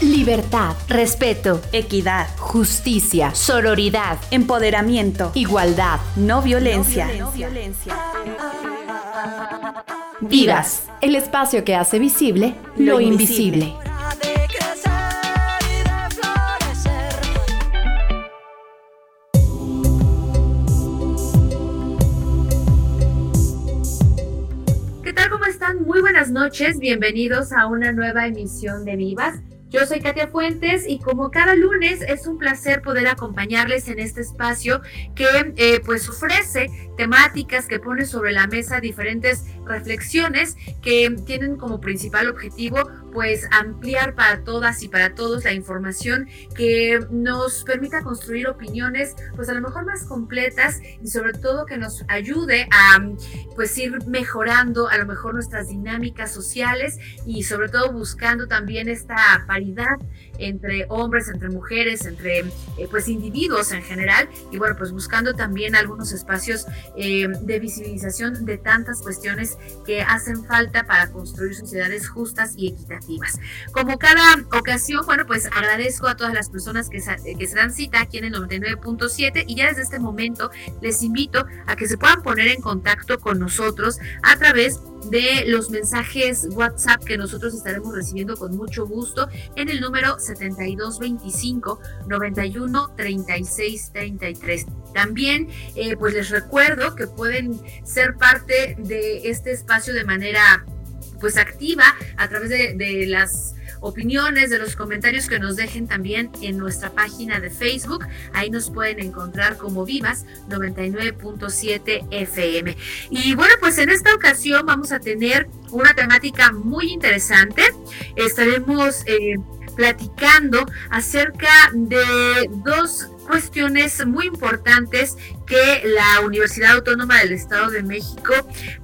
Libertad, respeto, equidad, justicia, sororidad, empoderamiento, igualdad, no violencia. Vivas, el espacio que hace visible lo, invisible. ¿Qué tal? ¿Cómo están? Muy buenas noches. Bienvenidos a una nueva emisión de Vivas. Yo soy Katia Fuentes y como cada lunes es un placer poder acompañarles en este espacio que eh, pues ofrece temáticas que pone sobre la mesa diferentes reflexiones que tienen como principal objetivo pues ampliar para todas y para todos la información que nos permita construir opiniones pues a lo mejor más completas y sobre todo que nos ayude a pues ir mejorando a lo mejor nuestras dinámicas sociales y sobre todo buscando también esta paridad entre hombres, entre mujeres, entre eh, pues individuos en general. Y bueno pues buscando también algunos espacios eh, de visibilización de tantas cuestiones que hacen falta para construir sociedades justas y equitativas. Como cada ocasión, bueno pues agradezco a todas las personas que, que se dan cita aquí en el 99.7 y ya desde este momento les invito a que se puedan poner en contacto con nosotros a través de los mensajes WhatsApp que nosotros estaremos recibiendo con mucho gusto en el número 7225 91 36 33. También, eh, pues les recuerdo que pueden ser parte de este espacio de manera pues activa a través de las opiniones, de los comentarios que nos dejen también en nuestra página de Facebook. Ahí nos pueden encontrar como Vivas 99.7 FM. Y bueno, pues en esta ocasión vamos a tener una temática muy interesante. Estaremos eh, platicando acerca de dos cuestiones muy importantes que la Universidad Autónoma del Estado de México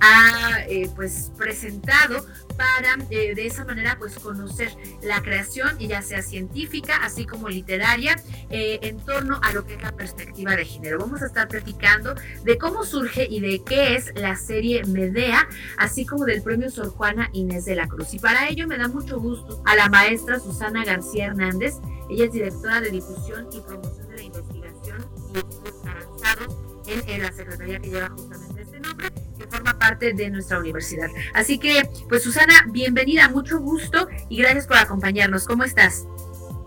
ha eh, pues presentado para eh, de esa manera pues conocer la creación, ya sea científica, así como literaria, eh, en torno a lo que es la perspectiva de género. Vamos a estar platicando de cómo surge y de qué es la serie Medea, así como del premio Sor Juana Inés de la Cruz. Y para ello me da mucho gusto a la maestra Susana García Hernández. Ella es directora de difusión y promoción de la investigación y estudios avanzados en, en la secretaría que lleva justamente este nombre forma parte de nuestra universidad. Así que, pues Susana, bienvenida, mucho gusto y gracias por acompañarnos. ¿Cómo estás?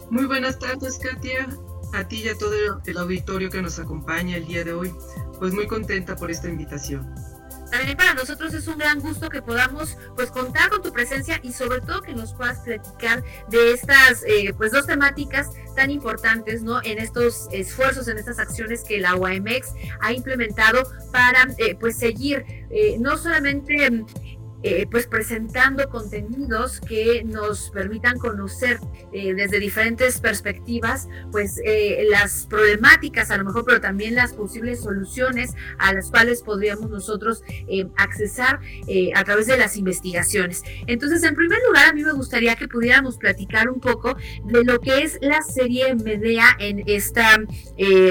Muy buenas tardes, Katia. A ti y a todo el auditorio que nos acompaña el día de hoy. Pues muy contenta por esta invitación. También para nosotros es un gran gusto que podamos pues contar con tu presencia y sobre todo que nos puedas platicar de estas eh, pues dos temáticas tan importantes no en estos esfuerzos en estas acciones que la UAMX ha implementado para eh, pues seguir eh, no solamente eh, pues presentando contenidos que nos permitan conocer eh, desde diferentes perspectivas pues eh, las problemáticas a lo mejor pero también las posibles soluciones a las cuales podríamos nosotros accesar a través de las investigaciones. Entonces en primer lugar a mí me gustaría que pudiéramos platicar un poco de lo que es la serie Medea en esta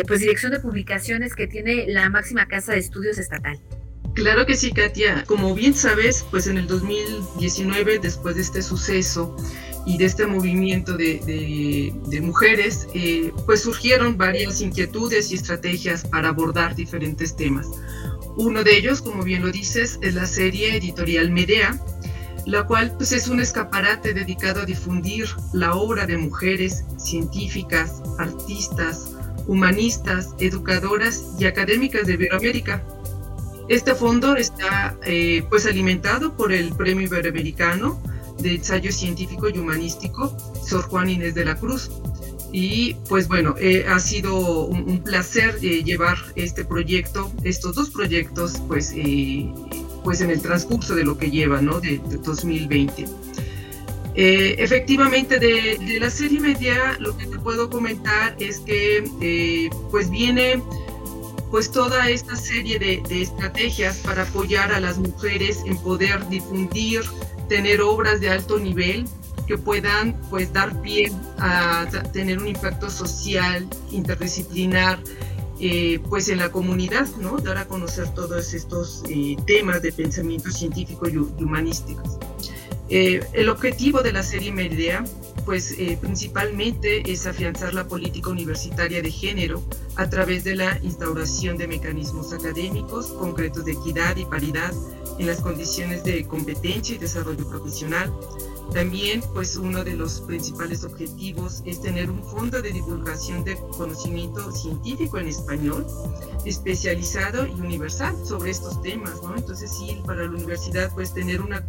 pues dirección de publicaciones que tiene la máxima casa de estudios estatal Claro que sí, Katia. Como bien sabes, pues en el 2019, después de este suceso y de este movimiento de, mujeres, eh, pues surgieron varias inquietudes y estrategias para abordar diferentes temas. Uno de ellos, como bien lo dices, es la serie editorial Medea, la cual pues, es un escaparate dedicado a difundir la obra de mujeres científicas, artistas, humanistas, educadoras y académicas de Iberoamérica este fondo está eh, pues alimentado por el Premio Iberoamericano de Ensayo Científico y Humanístico, Sor Juan Inés de la Cruz. Y pues bueno, eh, ha sido un, placer eh, llevar este proyecto, estos dos proyectos, pues, pues en el transcurso de lo que lleva, ¿no? De, 2020. efectivamente, de, de, la serie media, lo que te puedo comentar es que pues viene pues toda esta serie de, estrategias para apoyar a las mujeres en poder difundir, tener obras de alto nivel que puedan pues dar pie a tener un impacto social, interdisciplinar, eh, pues en la comunidad, ¿no? Dar a conocer todos estos eh, temas de pensamiento científico y, humanístico. El objetivo de la serie Medea pues principalmente es afianzar la política universitaria de género a través de la instauración de mecanismos académicos concretos de equidad y paridad en las condiciones de competencia y desarrollo profesional. También, pues uno de los principales objetivos es tener un fondo de divulgación de conocimiento científico en español, especializado y universal sobre estos temas, ¿no? Entonces sí, para la universidad, pues tener una,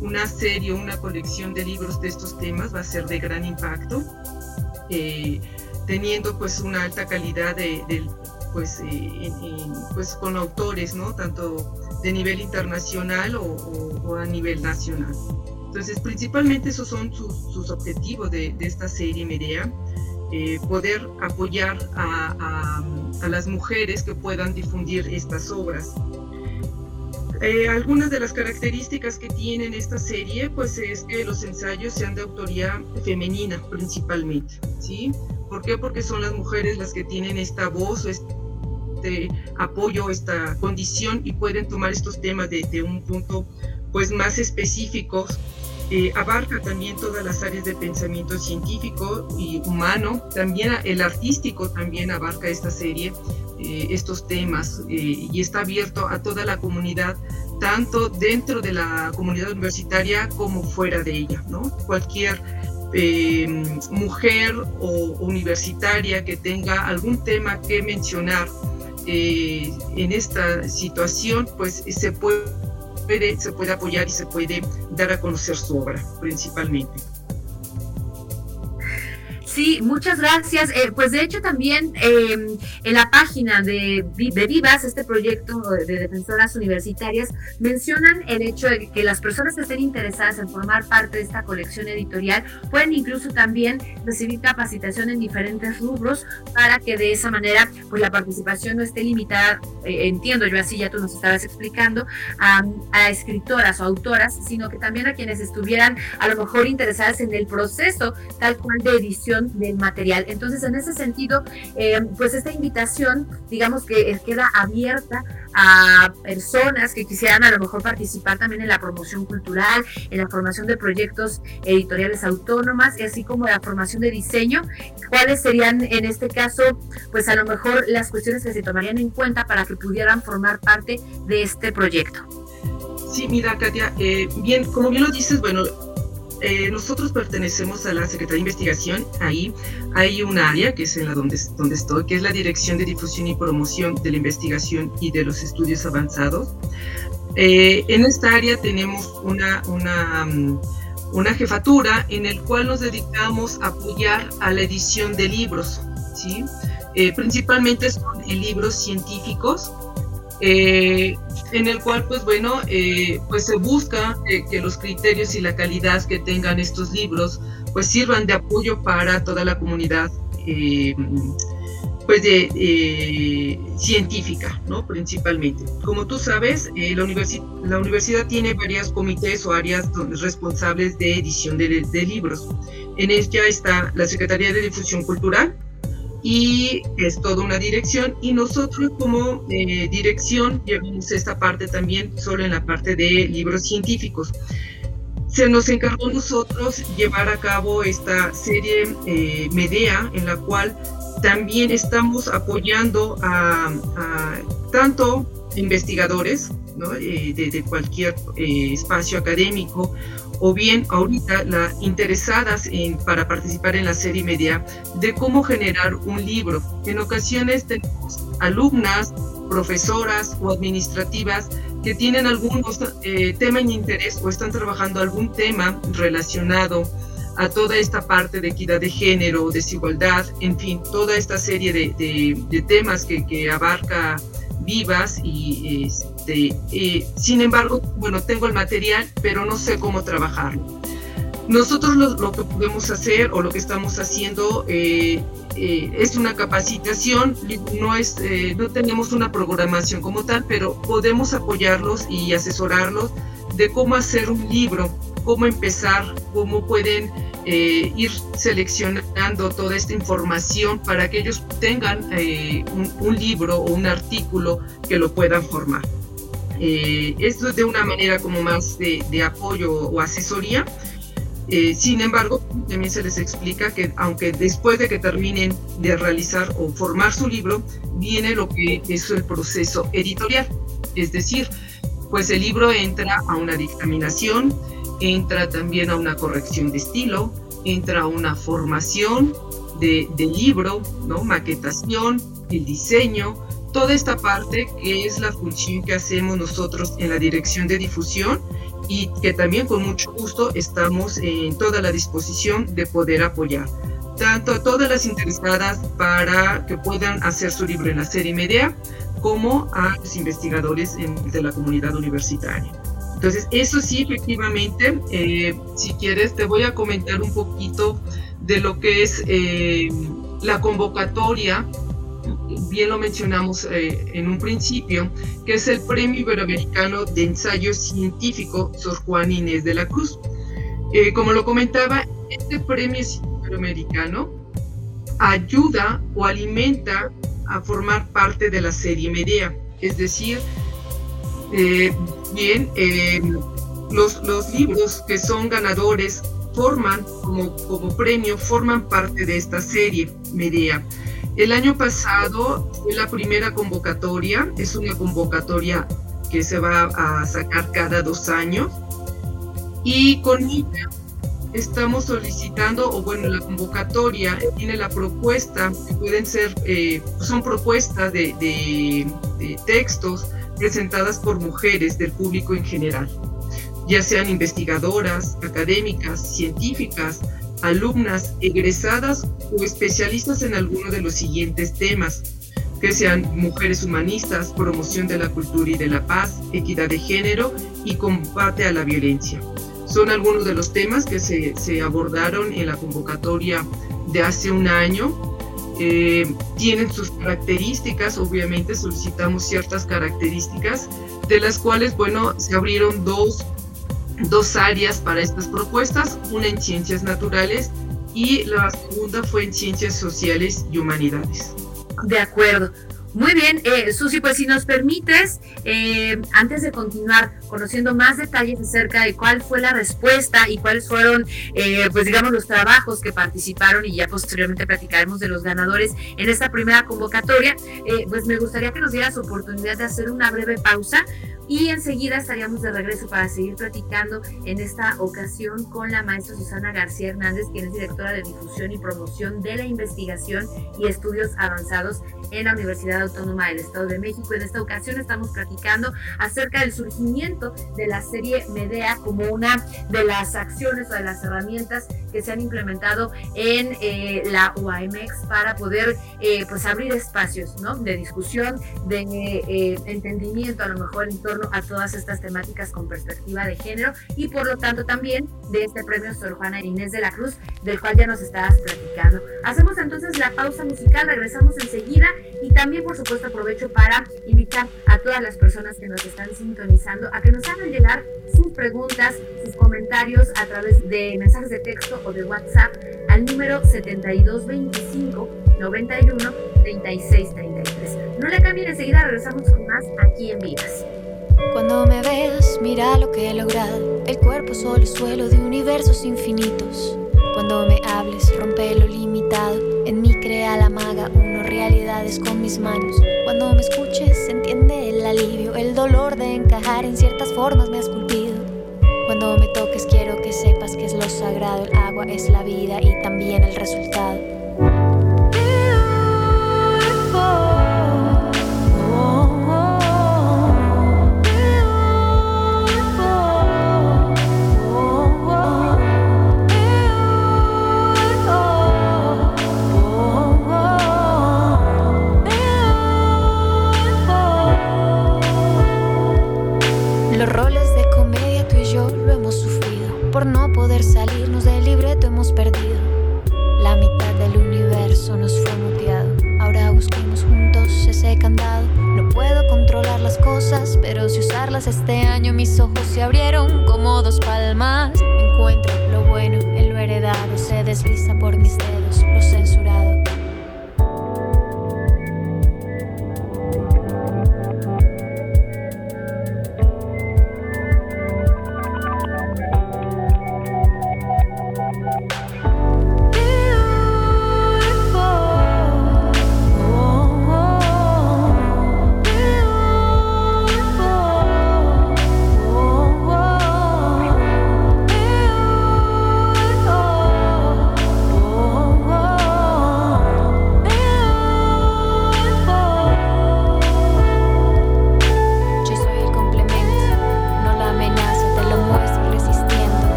una serie, una colección de libros de estos temas va a ser de gran impacto, eh, teniendo pues una alta calidad de, pues, eh, pues con autores, ¿no? Tanto de nivel internacional o, a nivel nacional. Entonces, principalmente esos son sus, objetivos de, esta serie Medea, eh, poder apoyar a, las mujeres que puedan difundir estas obras. Eh, algunas de las características que tienen esta serie, pues es que los ensayos sean de autoría femenina principalmente, ¿sí? ¿Por qué? Porque son las mujeres las que tienen esta voz este apoyo, esta condición y pueden tomar estos temas de, un punto pues más específicos. Eh, abarca también todas las áreas de pensamiento científico y humano, también el artístico también abarca esta serie, eh, estos temas eh, y está abierto a toda la comunidad, tanto dentro de la comunidad universitaria como fuera de ella, ¿no? Cualquier mujer o universitaria que tenga algún tema que mencionar en esta situación, pues se puede, se puede apoyar y se puede dar a conocer su obra principalmente. Sí, muchas gracias. Eh, pues de hecho también em, en la página de, de, Vivas, este proyecto de defensoras universitarias, mencionan el hecho de que las personas que estén interesadas en formar parte de esta colección editorial pueden incluso también recibir capacitación en diferentes rubros para que de esa manera pues la participación no esté limitada, eh, entiendo yo así, ya tú nos estabas explicando, a, a escritoras o autoras, sino que también a quienes estuvieran a lo mejor interesadas en el proceso tal cual de edición del material. Entonces, en ese sentido, eh, pues esta invitación, digamos que queda abierta a personas que quisieran a lo mejor participar también en la promoción cultural, en la formación de proyectos editoriales autónomas, y así como la formación de diseño. ¿Cuáles serían en este caso, pues a lo mejor las cuestiones que se tomarían en cuenta para que pudieran formar parte de este proyecto? Sí, mira, Katia, eh, bien, como bien lo dices, bueno, eh, nosotros pertenecemos a la Secretaría de Investigación. Ahí hay un área, que es en la donde, donde estoy, que es la Dirección de Difusión y Promoción de la Investigación y de los Estudios Avanzados. Eh, en esta área tenemos una, una, mm, una jefatura en el cual nos dedicamos a apoyar a la edición de libros, ¿sí? Eh, principalmente son libros científicos eh, en el cual pues bueno eh, pues se busca que los criterios y la calidad que tengan estos libros pues sirvan de apoyo para toda la comunidad eh, pues de científica no principalmente. Como tú sabes la, la, universidad tiene varias comités o áreas responsables de edición de, de libros. En ella está la secretaría de difusión cultural y es toda una dirección y nosotros como eh, dirección llevamos esta parte también solo en la parte de libros científicos. Se nos encargó nosotros llevar a cabo esta serie eh, Medea en la cual también estamos apoyando a, tanto investigadores eh, de, cualquier espacio académico o bien ahorita la, interesadas en, para participar en la serie media de cómo generar un libro. En ocasiones tenemos alumnas, profesoras o administrativas que tienen algún eh, tema en interés o están trabajando algún tema relacionado a toda esta parte de equidad de género, desigualdad, en fin, toda esta serie de, de, temas que, que abarca vivas y este, eh, sin embargo, bueno, tengo el material, pero no sé cómo trabajarlo. Nosotros lo, que podemos hacer o lo que estamos haciendo eh, eh, es una capacitación, no, es, no tenemos una programación como tal, pero podemos apoyarlos y asesorarlos de cómo hacer un libro, cómo empezar, cómo pueden eh, ir seleccionando toda esta información para que ellos tengan eh, un, libro o un artículo que lo puedan formar. eh, esto de una manera como más de, apoyo o asesoría. Eh, sin embargo, también se les explica que aunque después de que terminen de realizar o formar su libro, viene lo que es el proceso editorial. Es decir, pues el libro entra a una dictaminación, entra también a una corrección de estilo, entra a una formación de, libro, ¿no? maquetación, el diseño, toda esta parte que es la función que hacemos nosotros en la dirección de difusión y que también con mucho gusto estamos en toda la disposición de poder apoyar tanto a todas las interesadas para que puedan hacer su libro en la serie media como a los investigadores de la comunidad universitaria. Entonces, eso sí, efectivamente, eh, si quieres, te voy a comentar un poquito de lo que es eh, la convocatoria, bien lo mencionamos eh, en un principio, que es el Premio Iberoamericano de Ensayo Científico Sor Juan Inés de la Cruz. Como lo comentaba, este premio iberoamericano ayuda o alimenta a formar parte de la serie Medea, es decir, bien, los, los libros que son ganadores forman como, como premio, forman parte de esta serie Medea. El año pasado fue la primera convocatoria, es una convocatoria que se va a sacar cada dos años y con ella estamos solicitando, o bueno, la convocatoria tiene la propuesta, pueden ser, eh, son propuestas de, de textos presentadas por mujeres del público en general ya sean investigadoras, académicas, científicas, alumnas, egresadas o especialistas en alguno de los siguientes temas, que sean mujeres humanistas, promoción de la cultura y de la paz, equidad de género y combate a la violencia. Son algunos de los temas que se, abordaron en la convocatoria de hace un año. Eh, tienen sus características, obviamente solicitamos ciertas características, de las cuales, bueno, se abrieron dos dos áreas para estas propuestas, una en ciencias naturales y la segunda fue en ciencias sociales y humanidades. De acuerdo. Muy bien, eh, Susi, pues si nos permites, eh, antes de continuar conociendo más detalles acerca de cuál fue la respuesta y cuáles fueron, eh, pues digamos, los trabajos que participaron y ya posteriormente platicaremos de los ganadores en esta primera convocatoria, eh, pues me gustaría que nos dieras oportunidad de hacer una breve pausa y enseguida estaríamos de regreso para seguir platicando en esta ocasión con la maestra Susana García Hernández, quien es directora de difusión y promoción de la investigación y estudios avanzados en la Universidad Autónoma del Estado de México. En esta ocasión estamos platicando acerca del surgimiento de la serie Medea como una de las acciones o de las herramientas que se han implementado en eh, la UAMX para poder eh, pues abrir espacios ¿no? de discusión, de eh, entendimiento a lo mejor en torno a todas estas temáticas con perspectiva de género y por lo tanto también de este premio Sor Juana Inés de la Cruz del cual ya nos estabas platicando. Hacemos entonces la pausa musical, regresamos enseguida y también por supuesto aprovecho para invitar a todas las personas que nos están sintonizando a que nos hagan llegar sus preguntas, sus comentarios a través de mensajes de texto o de WhatsApp al número 7225 91 36 33. No le cambien, enseguida regresamos con más aquí en Vivas. Cuando me veas, mira lo que he logrado. El cuerpo solo es suelo de universos infinitos. Cuando me hables, rompe lo limitado. En mí crea la maga, uno realidades con mis manos. Cuando me escuches, entiende el alivio, el dolor de encajar en ciertas formas me ha esculpido. Cuando me toques, quiero que sepas que es lo sagrado. El agua es la vida y también el resultado.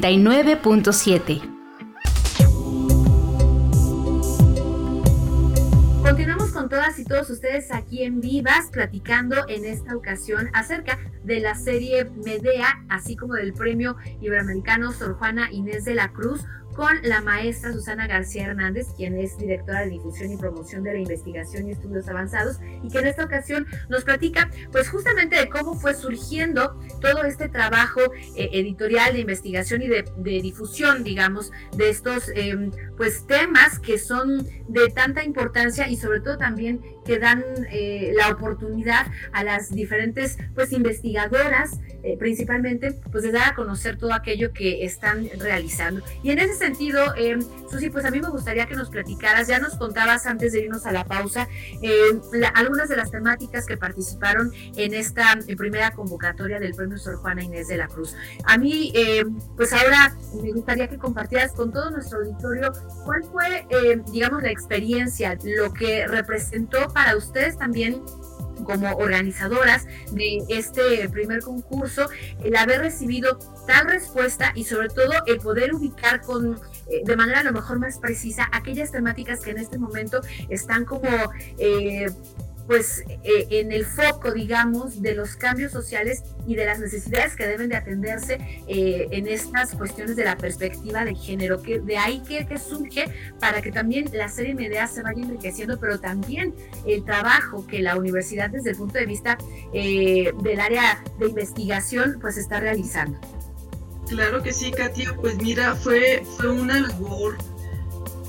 99.7. Continuamos con todas y todos ustedes aquí en Vivas, platicando en esta ocasión acerca de la serie Medea, así como del premio iberoamericano Sor Juana Inés de la Cruz, con la maestra Susana García Hernández, quien es directora de difusión y promoción de la investigación y estudios avanzados, y que en esta ocasión nos platica, pues justamente de cómo fue surgiendo todo este trabajo eh, editorial de investigación y de, difusión, digamos, de estos em, pues temas que son de tanta importancia y sobre todo también que dan eh, la oportunidad a las diferentes pues investigadoras eh, principalmente pues de dar a conocer todo aquello que están realizando. Y en ese sentido eh, Susi pues a mí me gustaría que nos platicaras ya nos contabas antes de irnos a la pausa algunas de las temáticas que participaron en esta primera convocatoria del premio Sor Juana Inés de la Cruz. A mí pues ahora me gustaría que compartieras con todo nuestro auditorio cuál fue digamos la experiencia lo que representó para ustedes también como organizadoras de este primer concurso, el haber recibido tal respuesta y sobre todo el poder ubicar con eh, de manera a lo mejor más precisa aquellas temáticas que en este momento están como eh, pues eh, en el foco, digamos, de los cambios sociales y de las necesidades que deben de atenderse eh, en estas cuestiones de la perspectiva de género, que de ahí que, surge para que también la serie Medea se vaya enriqueciendo, pero también el trabajo que la universidad desde el punto de vista eh, del área de investigación pues está realizando. Claro que sí, Katia, pues mira, fue, fue una labor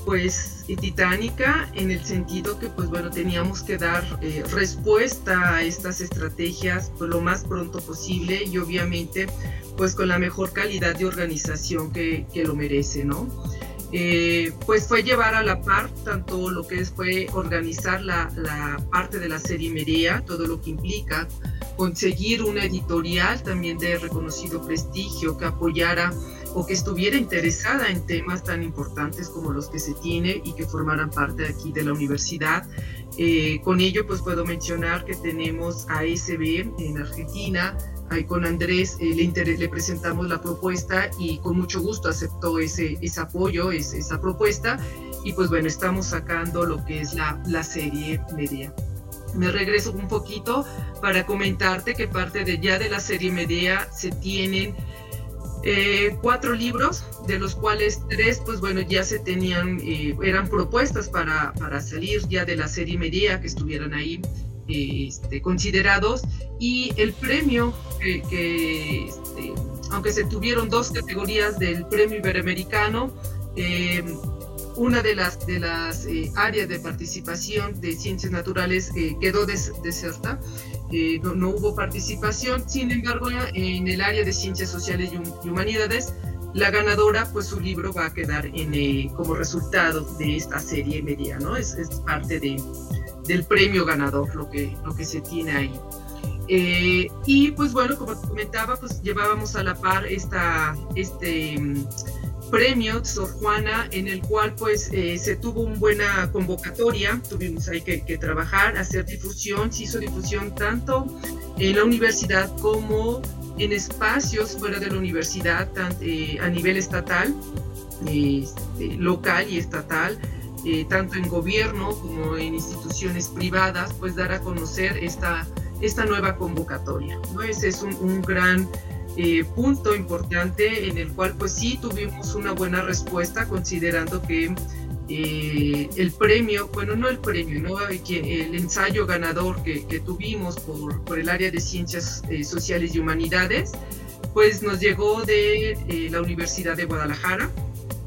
pues titánica en el sentido que pues bueno teníamos que dar eh, respuesta a estas estrategias pues, lo más pronto posible y obviamente pues con la mejor calidad de organización que, que lo merece, ¿no? Eh, pues fue llevar a la par tanto lo que fue organizar la, la parte de la serie Merea, todo lo que implica, conseguir una editorial también de reconocido prestigio que apoyara o que estuviera interesada en temas tan importantes como los que se tiene y que formaran parte aquí de la universidad. Eh, con ello, pues puedo mencionar que tenemos a SB en Argentina, ahí con Andrés eh, le, le, presentamos la propuesta y con mucho gusto aceptó ese, ese apoyo, ese, esa propuesta y pues bueno, estamos sacando lo que es la, la serie media. Me regreso un poquito para comentarte que parte de ya de la serie media se tienen eh, cuatro libros, de los cuales tres, pues bueno, ya se tenían, eh, eran propuestas para, para, salir ya de la serie media, que estuvieran ahí este, considerados, y el premio que, este, aunque se tuvieron dos categorías del premio iberoamericano, eh, una de las, de las áreas de participación de ciencias naturales quedó deserta eh, no, hubo participación. Sin embargo, en el área de ciencias sociales y, humanidades, la ganadora, pues su libro va a quedar eh, como resultado de esta serie media, ¿no? Es, parte de, del premio ganador lo que, lo que se tiene ahí. Eh, y pues bueno, como comentaba, pues llevábamos a la par esta, este premio Sor Juana, en el cual pues eh, se tuvo una buena convocatoria, tuvimos ahí que, trabajar, hacer difusión, se hizo difusión tanto en la universidad como en espacios fuera de la universidad, eh, a nivel estatal, este, local y estatal, eh, tanto en gobierno como en instituciones privadas, pues dar a conocer esta, esta nueva convocatoria. ¿no? Ese es un, un gran eh, punto importante en el cual pues sí tuvimos una buena respuesta considerando que eh, el premio, bueno no el premio, ¿no? el ensayo ganador que, tuvimos por, por, el área de ciencias eh, sociales y humanidades pues nos llegó de la Universidad de Guadalajara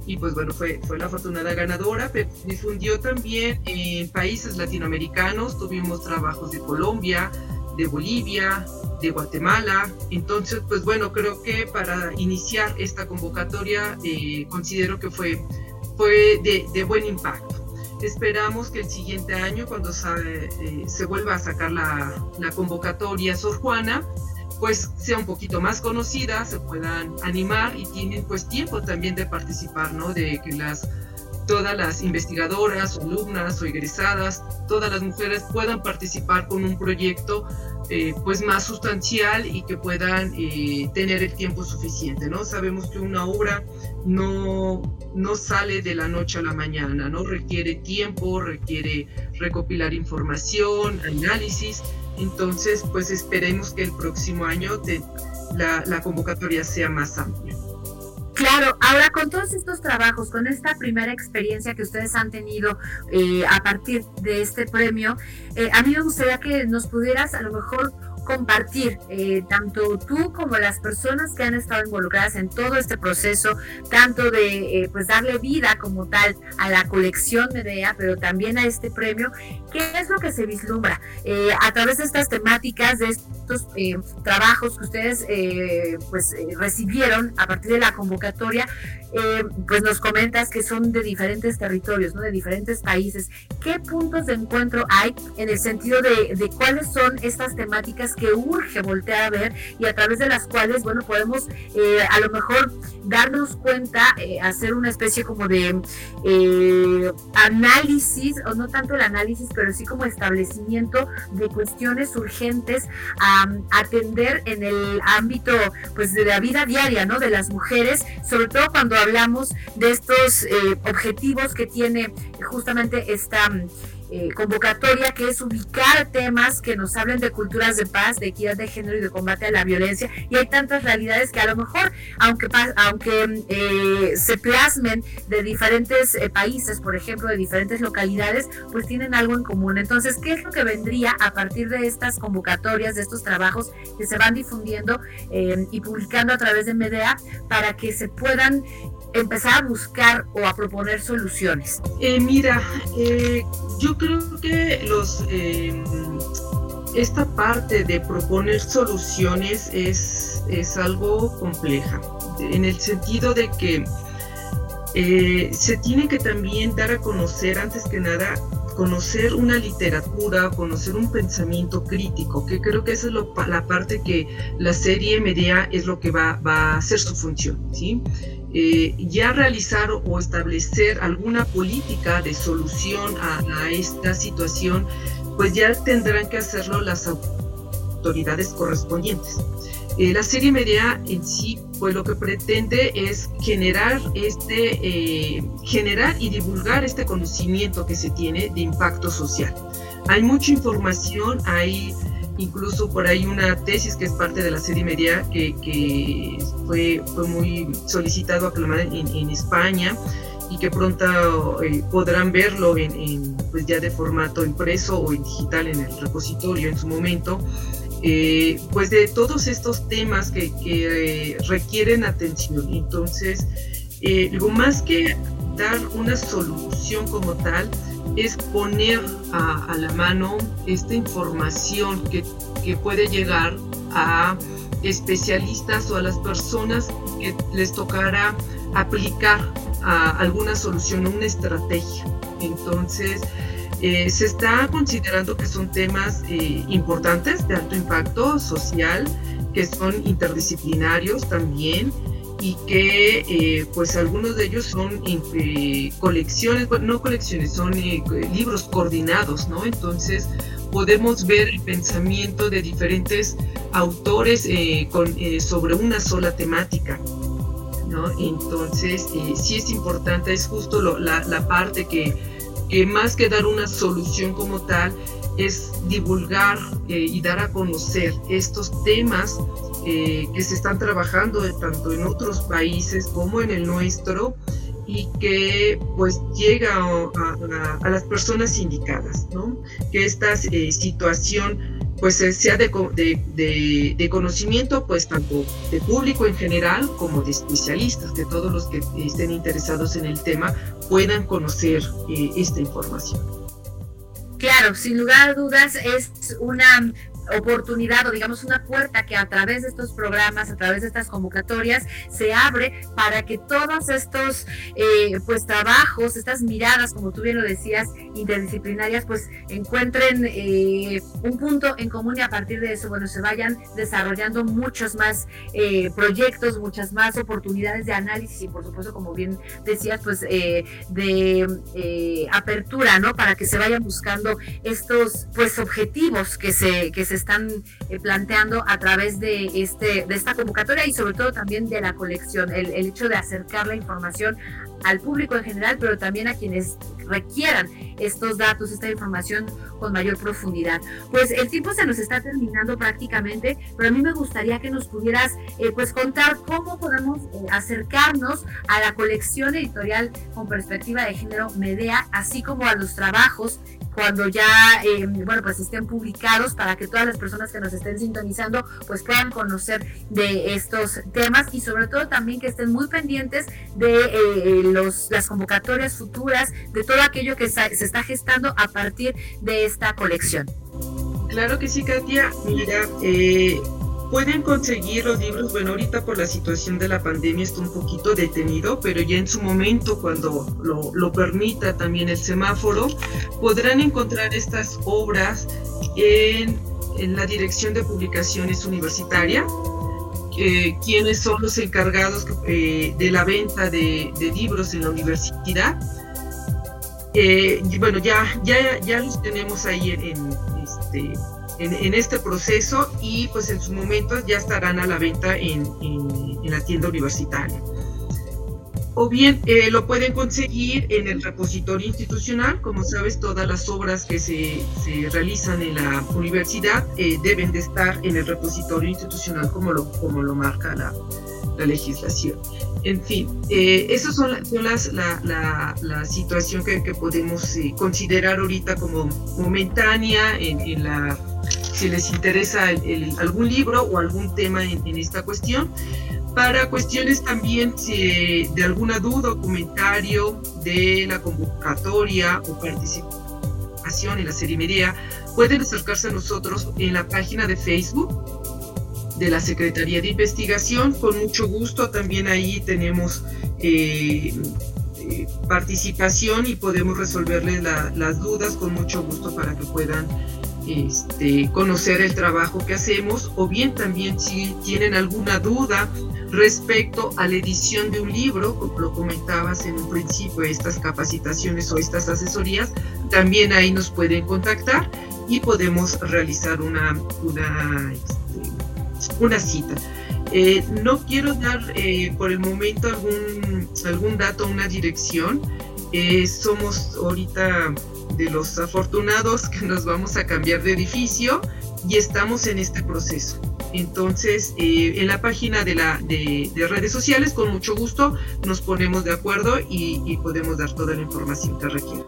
y pues bueno, fue, fue la afortunada ganadora, pero difundió también en países latinoamericanos, tuvimos trabajos de Colombia, de Bolivia, de Guatemala. Entonces, pues bueno, creo que para iniciar esta convocatoria eh, considero que fue, fue de, buen impacto. Esperamos que el siguiente año, cuando eh, se vuelva a sacar la, la convocatoria Sor Juana, pues sea un poquito más conocida, se puedan animar y tienen pues tiempo también de participar, ¿no? De que las todas las investigadoras, alumnas o egresadas, todas las mujeres puedan participar con un proyecto eh, pues más sustancial y que puedan eh, tener el tiempo suficiente, ¿no? Sabemos que una obra no, no sale de la noche a la mañana, ¿no? Requiere tiempo, requiere recopilar información, análisis, entonces pues esperemos que el próximo año la, la convocatoria sea más amplia. Claro, ahora con todos estos trabajos, con esta primera experiencia que ustedes han tenido eh, a partir de este premio, eh, a mí me gustaría que nos pudieras a lo mejor compartir, eh, tanto tú como las personas que han estado involucradas en todo este proceso, tanto de eh, pues darle vida como tal a la colección Medea, pero también a este premio, qué es lo que se vislumbra eh, a través de estas temáticas, de estos trabajos que ustedes pues recibieron a partir de la convocatoria, pues nos comentas que son de diferentes territorios, ¿no? de diferentes países. ¿Qué puntos de encuentro hay en el sentido de, de cuáles son estas temáticas que urge voltear a ver y a través de las cuales, bueno, podemos eh, a lo mejor darnos cuenta, eh, hacer una especie como de eh, análisis, o no tanto el análisis, pero sí como establecimiento de cuestiones urgentes a atender en el ámbito pues de la vida diaria, ¿no? De las mujeres, sobre todo cuando hablamos de estos objetivos que tiene justamente esta eh, convocatoria que es ubicar temas que nos hablen de culturas de paz, de equidad de género y de combate a la violencia. Y hay tantas realidades que a lo mejor, aunque, aunque eh, se plasmen de diferentes eh, países, por ejemplo, de diferentes localidades, pues tienen algo en común. Entonces, ¿qué es lo que vendría a partir de estas convocatorias, de estos trabajos que se van difundiendo y publicando a través de MEDEA para que se puedan empezar a buscar o a proponer soluciones? Eh, mira, eh, yo creo que los eh, esta parte de proponer soluciones es, es algo compleja, en el sentido de que se tiene que también dar a conocer, antes que nada, conocer una literatura, conocer un pensamiento crítico, que creo que esa es lo, la parte que la serie media es lo que va, va a hacer su función, ¿sí? Eh, ya realizar o establecer alguna política de solución a, esta situación, pues ya tendrán que hacerlo las autoridades correspondientes. Eh, la serie media en sí, pues lo que pretende es generar este, eh, generar y divulgar este conocimiento que se tiene de impacto social. Hay mucha información, hay incluso por ahí una tesis que es parte de la serie media que, fue, fue muy solicitado aclamada en, en España y que pronto eh, podrán verlo en, pues ya de formato impreso o en digital en el repositorio en su momento, eh, pues de todos estos temas que, que eh, requieren atención. Entonces, lo más que dar una solución como tal, es poner a, la mano esta información que, que, puede llegar a especialistas o a las personas que les tocará aplicar alguna solución una estrategia. Entonces, eh, se está considerando que son temas eh, importantes de alto impacto social, que son interdisciplinarios también, y que eh, pues algunos de ellos son eh, colecciones, no colecciones, son eh, libros coordinados, ¿no? Entonces podemos ver el pensamiento de diferentes autores con, sobre una sola temática. ¿no? Entonces, sí es importante, es justo la, la, parte que, que más que dar una solución como tal, es divulgar y dar a conocer estos temas eh, que se están trabajando tanto en otros países como en el nuestro y que pues llega a, las personas indicadas, ¿no? Que esta eh, situación pues sea de, de, conocimiento pues tanto de público en general como de especialistas, que todos los que estén interesados en el tema puedan conocer eh, esta información. Claro, sin lugar a dudas es una oportunidad o digamos una puerta que a través de estos programas, a través de estas convocatorias, se abre para que todos estos eh, pues trabajos, estas miradas, como tú bien lo decías, interdisciplinarias, pues encuentren eh, un punto en común y a partir de eso, bueno, se vayan desarrollando muchos más eh, proyectos, muchas más oportunidades de análisis y por supuesto, como bien decías, pues de apertura, ¿no? Para que se vayan buscando estos pues objetivos que se, que se están eh, planteando a través de, este, de esta convocatoria y sobre todo también de la colección, el, el hecho de acercar la información al público en general, pero también a quienes requieran estos datos, esta información con mayor profundidad. Pues el tiempo se nos está terminando prácticamente, pero a mí me gustaría que nos pudieras eh, pues contar cómo podemos eh, acercarnos a la colección editorial con perspectiva de género Medea, así como a los trabajos cuando ya eh, bueno pues estén publicados para que todas las personas que nos estén sintonizando pues puedan conocer de estos temas y sobre todo también que estén muy pendientes de los, las convocatorias futuras de todo aquello que se está gestando a partir de esta colección. Claro que sí, Katia. Mira, eh, pueden conseguir los libros, bueno, ahorita por la situación de la pandemia está un poquito detenido, pero ya en su momento, cuando lo, permita también el semáforo, podrán encontrar estas obras en, la Dirección de Publicaciones Universitaria. Eh, quienes son los encargados eh, de la venta de, de libros en la universidad eh, bueno, ya, ya, ya los tenemos ahí en, este, en, este proceso y pues en su momento ya estarán a la venta en, la tienda universitaria. O bien eh, lo pueden conseguir en el repositorio institucional. Como sabes, todas las obras que se, se realizan en la universidad eh, deben de estar en el repositorio institucional como lo, como lo marca la, la legislación. En fin, eh, esas son, las, la, la, situación que, podemos eh, considerar ahorita como momentánea en, la, si les interesa algún libro o algún tema en, esta cuestión. Para cuestiones también de alguna duda o comentario de la convocatoria o participación en la serie Media, pueden acercarse a nosotros en la página de Facebook de la Secretaría de Investigación. Con mucho gusto también ahí tenemos eh, participación y podemos resolverles las dudas con mucho gusto para que puedan este, conocer el trabajo que hacemos o bien también si tienen alguna duda respecto a la edición de un libro, como lo comentabas en un principio, estas capacitaciones o estas asesorías, también ahí nos pueden contactar y podemos realizar una, una una cita. Eh, no quiero dar eh, por el momento algún, algún dato, una dirección. Eh, somos ahorita de los afortunados que nos vamos a cambiar de edificio y estamos en este proceso. Entonces, en la página de, la, de, redes sociales, con mucho gusto, nos ponemos de acuerdo y, y podemos dar toda la información que requiera.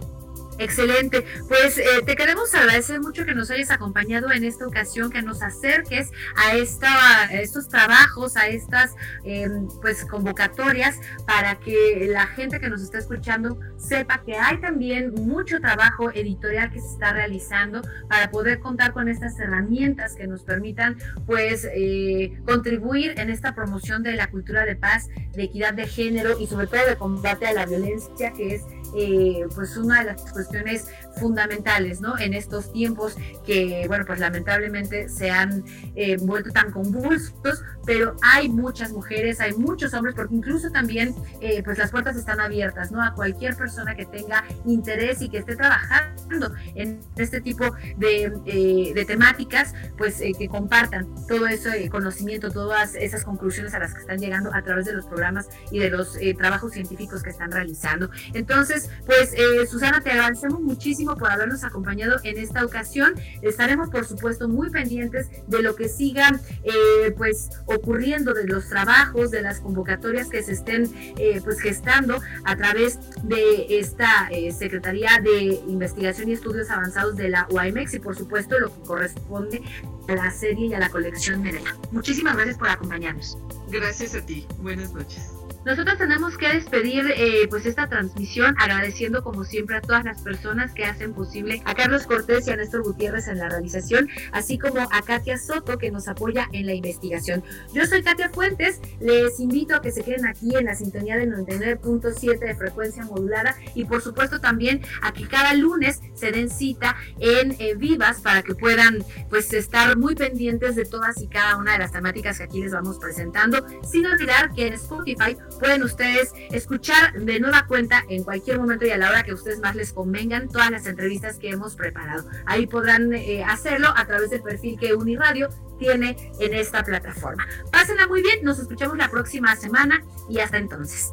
Excelente. Pues eh, te queremos agradecer mucho que nos hayas acompañado en esta ocasión, que nos acerques a, esta, estos trabajos, a estas em, pues convocatorias, para que la gente que nos está escuchando sepa que hay también mucho trabajo editorial que se está realizando para poder contar con estas herramientas que nos permitan pues eh, contribuir en esta promoción de la cultura de paz, de equidad de género y sobre todo de combate a la violencia, que es eh, pues una de las cuestiones fundamentales, ¿no? En estos tiempos que, bueno, pues lamentablemente se han eh, vuelto tan convulsos, pero hay muchas mujeres, hay muchos hombres, porque incluso también, eh, pues las puertas están abiertas, ¿no? A cualquier persona que tenga interés y que esté trabajando en este tipo de, de temáticas, pues que compartan todo ese conocimiento, todas esas conclusiones a las que están llegando a través de los programas y de los trabajos científicos que están realizando. Entonces, pues eh, Susana, te agradecemos muchísimo por habernos acompañado en esta ocasión. Estaremos, por supuesto, muy pendientes de lo que siga eh, pues ocurriendo, de los trabajos, de las convocatorias que se estén eh, pues gestando a través de esta Secretaría de Investigación y Estudios Avanzados de la UAMX y, por supuesto, lo que corresponde a la serie y a la colección Medellín. Muchísimas gracias por acompañarnos. Gracias a ti. Buenas noches. Nosotros tenemos que despedir eh, pues esta transmisión agradeciendo como siempre a todas las personas que hacen posible a Carlos Cortés y a Néstor Gutiérrez en la realización, así como a Katia Soto que nos apoya en la investigación. Yo soy Katia Fuentes, les invito a que se queden aquí en la sintonía del 99.7 de frecuencia modulada y por supuesto también a que cada lunes se den cita en eh, Vivas para que puedan pues estar muy pendientes de todas y cada una de las temáticas que aquí les vamos presentando, sin olvidar que en Spotify pueden ustedes escuchar de nueva cuenta en cualquier momento y a la hora que ustedes más les convengan todas las entrevistas que hemos preparado. Ahí podrán eh, hacerlo a través del perfil que Uniradio tiene en esta plataforma. Pásenla muy bien, nos escuchamos la próxima semana y hasta entonces.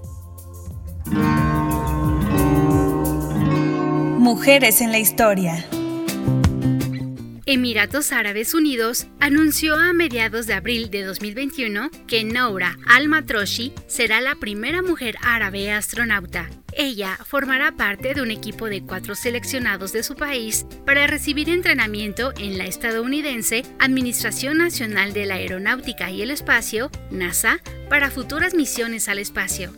Mujeres en la historia. Emiratos Árabes Unidos anunció a mediados de abril de 2021 que Noura Al-Matroshi será la primera mujer árabe astronauta. Ella formará parte de un equipo de cuatro seleccionados de su país para recibir entrenamiento en la estadounidense Administración Nacional de la Aeronáutica y el Espacio, NASA, para futuras misiones al espacio.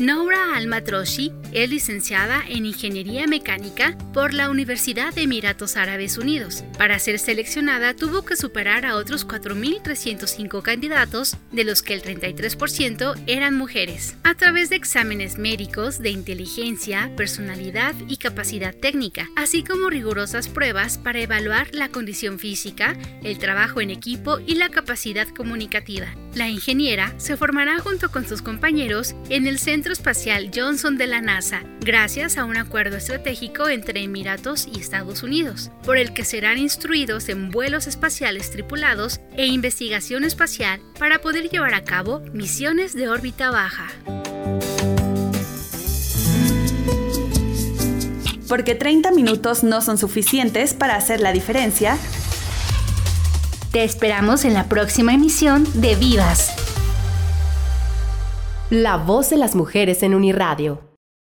Noura Al-Matroshi es licenciada en Ingeniería Mecánica por la Universidad de Emiratos Árabes Unidos. Para ser seleccionada tuvo que superar a otros 4.305 candidatos, de los que el 33% eran mujeres, a través de exámenes médicos de inteligencia, personalidad y capacidad técnica, así como rigurosas pruebas para evaluar la condición física, el trabajo en equipo y la capacidad comunicativa. La ingeniera se formará junto con sus compañeros en el Centro Espacial Johnson de la NASA, gracias a un acuerdo estratégico entre Emiratos y Estados Unidos, por el que serán instruidos en vuelos espaciales tripulados e investigación espacial para poder llevar a cabo misiones de órbita baja. Porque 30 minutos no son suficientes para hacer la diferencia, te esperamos en la próxima emisión de Vivas. La voz de las mujeres en Uniradio.